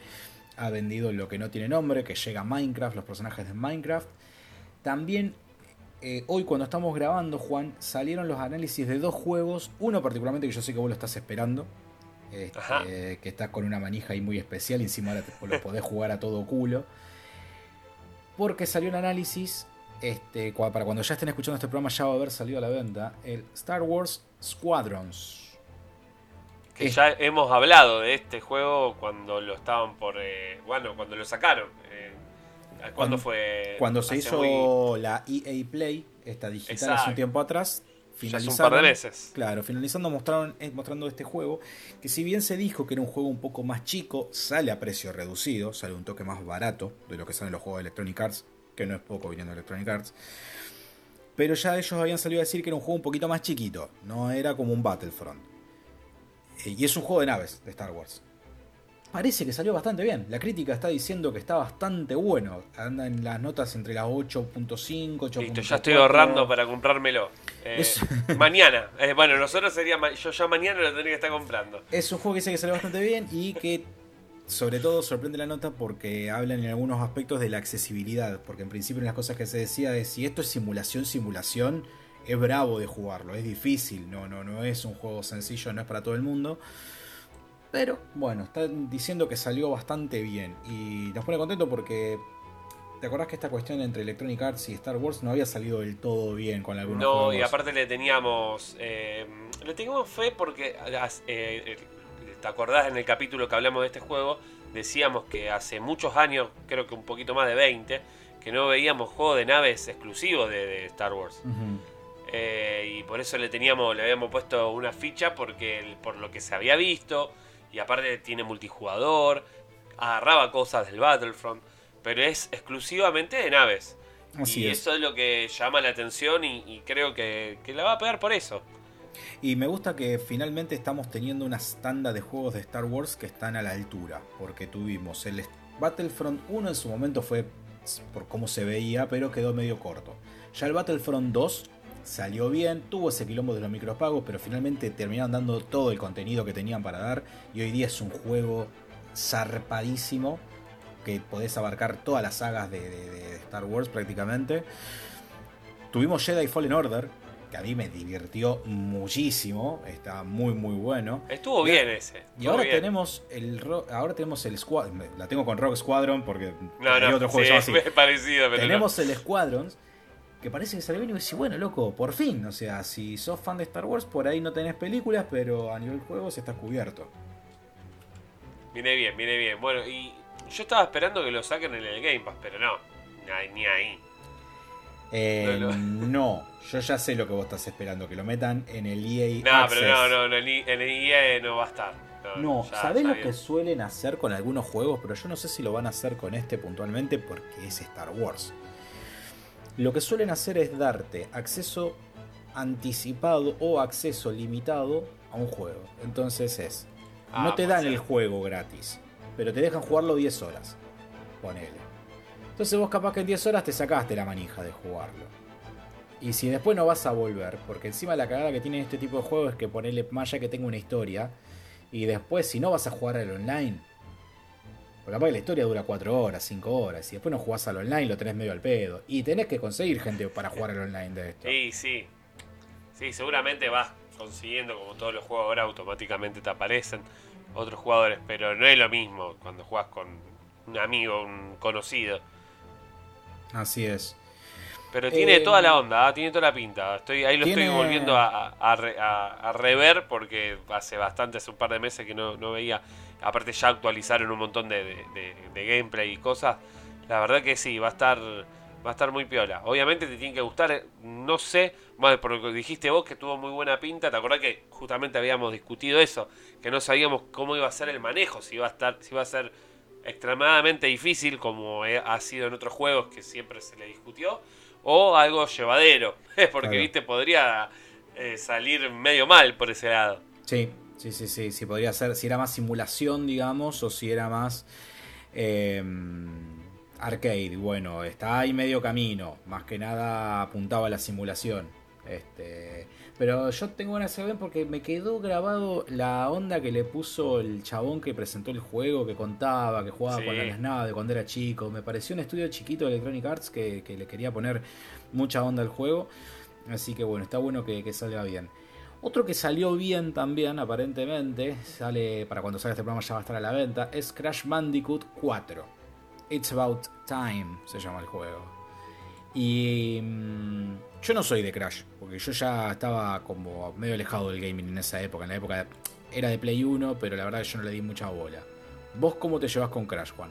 ha vendido lo que no tiene nombre, que llega a Minecraft, los personajes de Minecraft. También eh, hoy cuando estamos grabando, Juan, salieron los análisis de dos juegos, uno particularmente que yo sé que vos lo estás esperando, este, que estás con una manija ahí muy especial y encima lo podés jugar a todo culo. Porque salió un análisis, este, para cuando ya estén escuchando este programa ya va a haber salido a la venta, el Star Wars Squadrons. Que ya hemos hablado de este juego cuando lo estaban por... Eh, bueno, cuando lo sacaron. Eh, ¿Cuándo fue? Cuando se hizo la EA Play, esta digital hace un tiempo atrás, finalizando, un Claro, finalizando mostraron, eh, mostrando este juego, que si bien se dijo que era un juego un poco más chico, sale a precio reducido, sale un toque más barato de lo que salen los juegos de Electronic Arts, que no es poco viniendo de Electronic Arts. Pero ya ellos habían salido a decir que era un juego un poquito más chiquito, no era como un Battlefront. Eh, y es un juego de naves de Star Wars parece que salió bastante bien. La crítica está diciendo que está bastante bueno. Anda en las notas entre las 8.5, 8.4. Listo, ya estoy ahorrando para comprármelo. Eh, (laughs) mañana. Eh, bueno, nosotros sería. Yo ya mañana lo tendría que estar comprando. Es un juego que dice que salió bastante bien y que sobre todo sorprende la nota porque hablan en algunos aspectos de la accesibilidad, porque en principio en las cosas que se decía es si esto es simulación, simulación, es bravo de jugarlo, es difícil, no, no, no es un juego sencillo, no es para todo el mundo. Pero bueno, están diciendo que salió bastante bien y nos pone contento porque ¿Te acordás que esta cuestión entre Electronic Arts y Star Wars no había salido del todo bien con algunos No, y aparte le teníamos. Eh, le teníamos fe porque. Eh, eh, ¿Te acordás en el capítulo que hablamos de este juego? Decíamos que hace muchos años, creo que un poquito más de 20, que no veíamos juego de naves exclusivos de, Star Wars. y por eso le teníamos, le habíamos puesto una ficha porque por lo que se había visto. Y aparte tiene multijugador. Agarraba cosas del Battlefront pero es exclusivamente de naves. y eso es lo que llama la atención y, creo que, la va a pegar por eso. Y me gusta que finalmente estamos teniendo una tanda de juegos de Star Wars que están a la altura, porque tuvimos el Battlefront 1 en su momento fue por cómo se veía, pero quedó medio corto. Ya el Battlefront 2 salió bien, tuvo ese quilombo de los micropagos, pero finalmente terminaron dando todo el contenido que tenían para dar y hoy día es un juego zarpadísimo que podés abarcar todas las sagas de, Star Wars prácticamente. Tuvimos Jedi Fallen Order, que a mí me divirtió muchísimo, está muy muy bueno. Estuvo bien ese. y ahora tenemos el ahora tenemos el Squadron, la tengo con Rock Squadron porque no, hay otro juego así. (laughs) parecido, tenemos el Squadron que parece que salió bien y decís, bueno, loco, por fin, o sea, si sos fan de Star Wars, por ahí no tenés películas, pero a nivel juegos está cubierto. Viene bien, viene bien. Bueno, y yo estaba esperando que lo saquen en el Game Pass, pero no, ni ahí. Eh, no, yo ya sé lo que vos estás esperando, que lo metan en el EA No, pero no, no, en el EA no va a estar. No, ¿sabés lo que suelen hacer con algunos juegos? Pero yo no sé si lo van a hacer con este puntualmente porque es Star Wars. Lo que suelen hacer es darte acceso anticipado o acceso limitado a un juego. Entonces es, no ah, te dan el juego gratis pero te dejan jugarlo 10 horas. Ponele. Entonces vos capaz que en 10 horas te sacaste la manija de jugarlo. Y si después no vas a volver, porque encima la cagada que tiene este tipo de juegos es que ponele más ya que tenga una historia, y después si no vas a jugar al online, porque capaz que la historia dura 4 horas, 5 horas, y después no jugás al online, lo tenés medio al pedo. Y tenés que conseguir gente para jugar al online de esto. Sí, sí. Sí, seguramente vas consiguiendo, como todos los juegos ahora automáticamente te aparecen otros jugadores, pero no es lo mismo cuando juegas con un amigo, un conocido. Así es. Pero tiene toda la eh, onda, ¿ah? tiene toda la pinta. Estoy, ahí lo estoy volviendo a, rever porque hace bastante, hace un par de meses que no, veía. Aparte ya actualizaron un montón de, gameplay y cosas. La verdad que sí, va a estar va a estar muy piola. Obviamente te tiene que gustar, eh, no sé, bueno, por lo que dijiste vos que tuvo muy buena pinta, ¿te acordás que justamente habíamos discutido eso? Que no sabíamos cómo iba a ser el manejo, si iba a estar, si iba a ser extremadamente difícil como ha sido en otros juegos que siempre se le discutió, o algo llevadero, (laughs) porque viste, podría eh, salir medio mal por ese lado. Sí, sí, sí, sí, sí, podría ser, si era más simulación, digamos, o si era más... Eh, arcade, bueno, está ahí medio camino, más que nada apuntaba a la simulación. Este, pero yo tengo ganas de porque me quedó grabado la onda que le puso el chabón que presentó el juego, que contaba, que jugaba con las naves cuando era chico. Me pareció un estudio chiquito de Electronic Arts que, le quería poner mucha onda al juego. Así que bueno, está bueno que, salga bien. Otro que salió bien también, aparentemente, sale para cuando salga este programa ya va a estar a la venta, es Crash Bandicoot 4. It's About Time se llama el juego. Y mm, yo no soy de Crash, porque yo ya estaba como medio alejado del gaming en esa época. En la época era de Play 1, pero la verdad yo no le di mucha bola. ¿Vos cómo te llevas con Crash, Juan?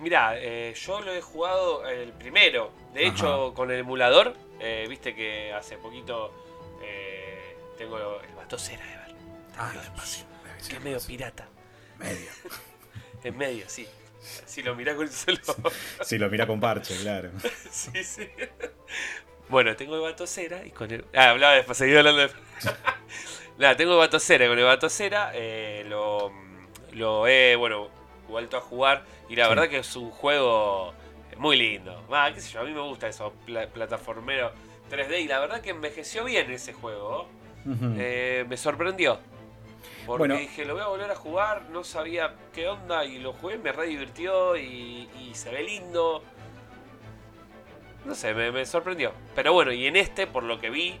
Mira, eh, yo lo he jugado el primero. De hecho, con el emulador, eh, viste que hace poquito eh, tengo el batocera de ver. Ah, despacio. Que es medio pirata. Medio. (laughs) en medio, sí. Si lo mira con solo. si lo mira con parche, claro. (laughs) sí, sí. Bueno, tengo el batocera y con el. Ah, hablaba de. Seguí hablando de. (laughs) Nada, tengo el batocera y con el batocera eh, lo, lo he, bueno, vuelto a jugar. Y la verdad que es un juego muy lindo. Ah, qué sé yo, a mí me gusta eso, plataformero 3D. Y la verdad que envejeció bien ese juego. Eh, me sorprendió. Porque dije, lo voy a volver a jugar, no sabía qué onda y lo jugué, me re divirtió y, se ve lindo. No sé, me, sorprendió. Pero bueno, y en este, por lo que vi,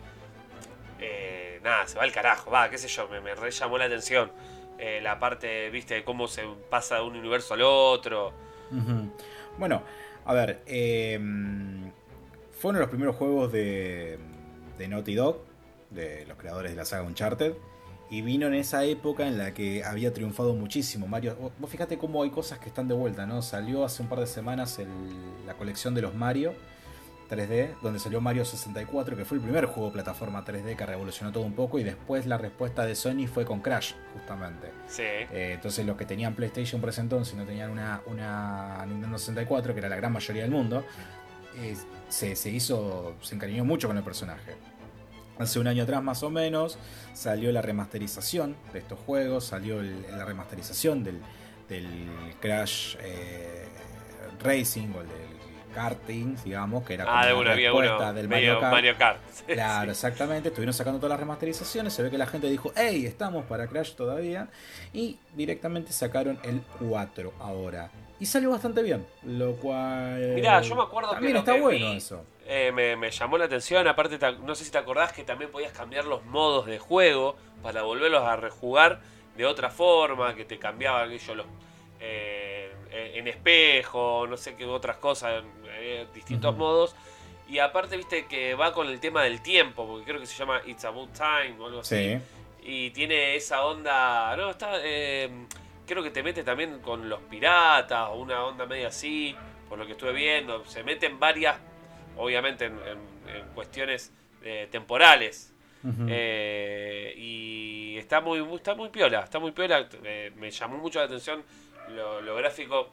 eh, nada, se va al carajo, va, qué sé yo, me, me re llamó la atención. Eh, la parte, viste, de cómo se pasa de un universo al otro. Bueno, a ver, em, fue uno de los primeros juegos de, de Naughty Dog, de los creadores de la saga Uncharted. Y vino en esa época en la que había triunfado muchísimo Mario. Vos fíjate cómo hay cosas que están de vuelta, ¿no? Salió hace un par de semanas la colección de los Mario 3D, donde salió Mario 64, que fue el primer juego de plataforma 3D que revolucionó todo un poco. Y después la respuesta de Sony fue con Crash, justamente. Sí. Eh, entonces los que tenían PlayStation presentó, si no tenían una, una Nintendo 64, que era la gran mayoría del mundo, eh, se, se hizo, se encariñó mucho con el personaje. Hace un año atrás más o menos salió la remasterización de estos juegos, salió la remasterización del, Crash eh, Racing o el del karting, digamos, que era ah, como la respuesta del Mario Kart. (laughs) Claro, exactamente. Estuvieron sacando todas las remasterizaciones. Se ve que la gente dijo, hey, estamos para Crash todavía. Y directamente sacaron el 4 ahora. Y salió bastante bien. Lo cual. Mirá, yo me acuerdo también está bueno eso. Eh, me, llamó la atención. Aparte, no sé si te acordás que también podías cambiar los modos de juego para volverlos a rejugar de otra forma. Que te cambiaban ellos los. Eh, en espejo, no sé qué otras cosas, eh, distintos modos. Y aparte, viste que va con el tema del tiempo, porque creo que se llama It's About Time o algo así. Y tiene esa onda. No, está. Creo que te mete también con los piratas o una onda media así, por lo que estuve viendo. Se meten varias, obviamente, en, cuestiones eh, temporales. y está muy, está muy piola, está muy piola. me llamó mucho la atención lo, gráfico,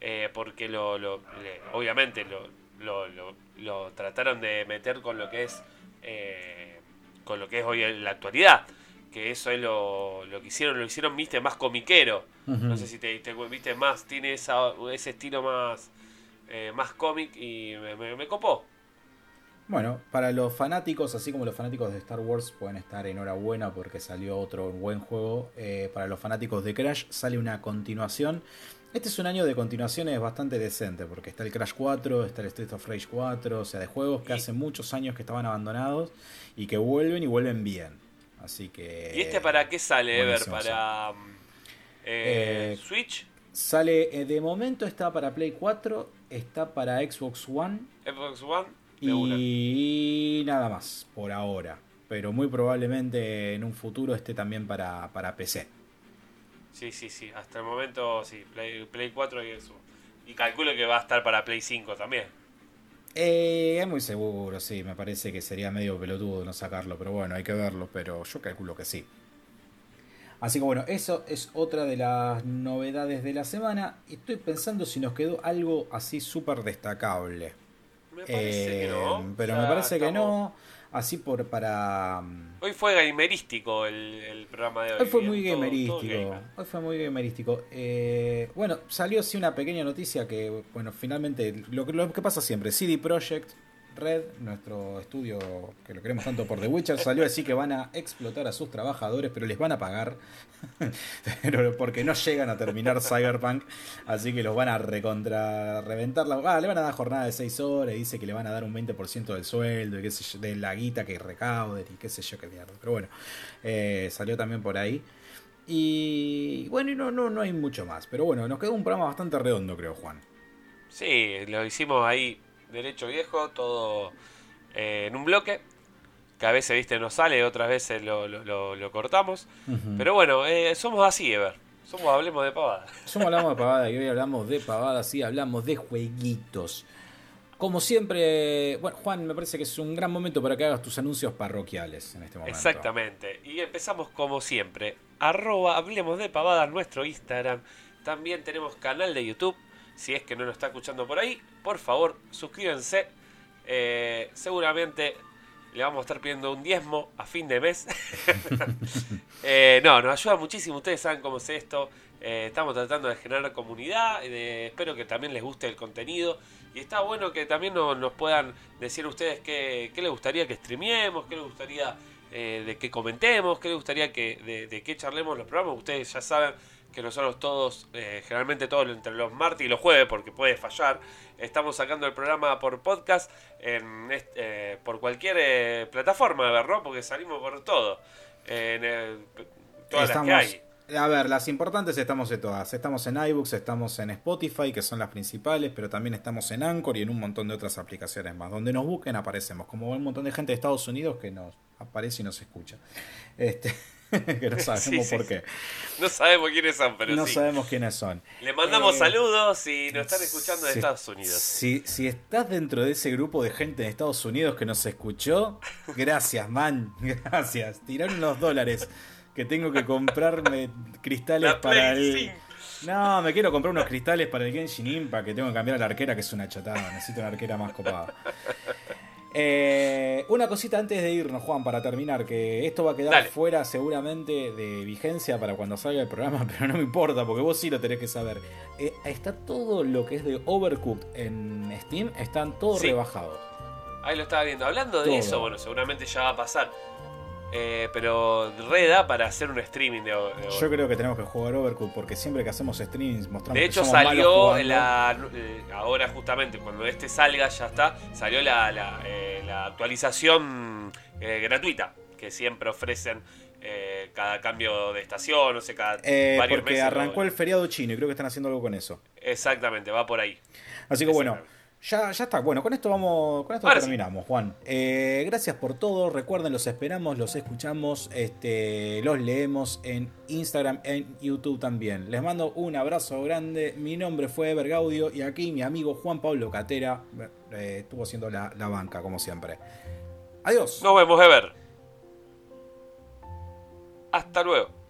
eh, porque lo, obviamente lo, lo, trataron de meter con lo que es eh, con lo que es hoy en la actualidad que eso es lo, lo que hicieron lo hicieron viste más comiquero no sé si te, viste más tiene esa, ese estilo más eh, más cómic y me, me, copó bueno, para los fanáticos, así como los fanáticos de Star Wars pueden estar enhorabuena porque salió otro buen juego, para los fanáticos de Crash sale una continuación este es un año de continuaciones bastante decente, porque está el Crash 4, está el Street of Rage 4, o sea, de juegos que hace muchos años que estaban abandonados y que vuelven y vuelven bien. Así que. ¿Y este para qué sale, Ever? ¿Para eh, eh, Switch? Sale, eh, de momento está para Play 4, está para Xbox One. Xbox One. Y nada más, por ahora. Pero muy probablemente en un futuro esté también para, para PC. Sí, sí, sí. Hasta el momento, sí. Play, Play 4 y eso. Y calculo que va a estar para Play 5 también. Eh, es muy seguro, sí. Me parece que sería medio pelotudo no sacarlo. Pero bueno, hay que verlo. Pero yo calculo que sí. Así que bueno, eso es otra de las novedades de la semana. Estoy pensando si nos quedó algo así súper destacable. Me parece que no. Eh, pero me parece que no así por para... Mm, hoy fue gamerístico el, programa de hoy. Hoy fue muy gamerístico. Hoy fue muy gamerístico. Eh, bueno, salió así una pequeña noticia que, bueno, finalmente, lo, lo que pasa siempre, CD Projekt Red, nuestro estudio que lo queremos tanto por The Witcher, salió así que van a explotar a sus trabajadores, pero les van a pagar, (laughs) pero porque no llegan a terminar Cyberpunk, así que los van a recontra reventar. La, ah, le van a dar jornada de 6 horas dice que le van a dar un 20% del sueldo qué yo, de la guita que recauden y qué sé yo qué mierda. Pero bueno, eh, salió también por ahí. Y bueno, y no, no, no hay mucho más, pero bueno, nos quedó un programa bastante redondo, creo, Juan. Sí, lo hicimos ahí derecho viejo, todo eh, en un bloque. Que a veces, viste, no sale, otras veces lo, lo, cortamos. Pero bueno, eh, somos así, Ever. Somos Hablemos de Pavada. Somos Hablamos de Pavada y hoy (laughs) hablamos de Pavada, sí, hablamos de jueguitos. Como siempre, bueno, Juan, me parece que es un gran momento para que hagas tus anuncios parroquiales en este momento. Exactamente. Y empezamos como siempre. Arroba Hablemos de Pavada, nuestro Instagram. También tenemos canal de YouTube si es que no lo está escuchando por ahí, por favor, suscríbanse. Eh, seguramente le vamos a estar pidiendo un diezmo a fin de mes. (laughs) Eh, no, nos ayuda muchísimo. Ustedes saben cómo es esto. Eh, estamos tratando de generar comunidad. espero que también les guste el contenido. Y está bueno que también nos, puedan decir ustedes qué, les gustaría que streamiemos, qué les gustaría eh, de que comentemos, qué les gustaría que de, de qué charlemos los programas. Ustedes ya saben que nosotros todos, eh, generalmente todos entre los martes y los jueves, porque puede fallar, estamos sacando el programa por podcast en eh, por cualquier eh, plataforma, ¿verdad? Porque salimos por todo. En todas las que hay. A ver, las importantes estamos en todas. Estamos en iBooks, estamos en Spotify, que son las principales, pero también estamos en Anchor y en un montón de otras aplicaciones más. Donde nos busquen aparecemos, como un montón de gente de Estados Unidos que nos aparece y nos escucha. Este. (laughs) que no (laughs) sabemos por qué. No sabemos quiénes son, pero No sabemos quiénes son. Le mandamos eh, saludos y nos están escuchando de Estados Unidos. Si, si estás dentro de ese grupo de gente de Estados Unidos que nos escuchó, (laughs) gracias, man. Gracias. Tiraron los dólares que tengo que comprarme cristales para el. No, me quiero comprar unos cristales para el Genshin Impact que tengo que cambiar a la arquera, que es una chatada. Necesito una arquera más copada. Eh, una cosita antes de irnos, Juan, para terminar, que esto va a quedar fuera seguramente de vigencia para cuando salga el programa, (laughs) pero no me importa, porque vos sí lo tenés que saber. Eh, está todo lo que es de Overcooked en Steam, están todos rebajados. Ahí lo estaba viendo. Hablando de eso, bueno, seguramente ya va a pasar. Eh, pero reda para hacer un streaming de, Yo creo que tenemos que jugar Overcooked porque siempre que hacemos streamings mostramos De hecho, salió la, eh, ahora justamente cuando este salga, ya está, salió la, la, eh, actualización gratuita que siempre ofrecen cada cambio de estación, no sé, cada varios Porque arrancó el feriado chino y creo que están haciendo algo con eso. Exactamente, va por ahí. Así que bueno. Ya, ya está. Bueno, con esto vamos, con esto terminamos, Juan. Eh, gracias por todo. Recuerden, los esperamos, los escuchamos, este, los leemos en Instagram, en YouTube también. Les mando un abrazo grande. Mi nombre fue Ever Gaudio y aquí mi amigo Juan Pablo Catera eh, estuvo haciendo la, la banca, como siempre. Adiós. Nos vemos, Ever. Hasta luego.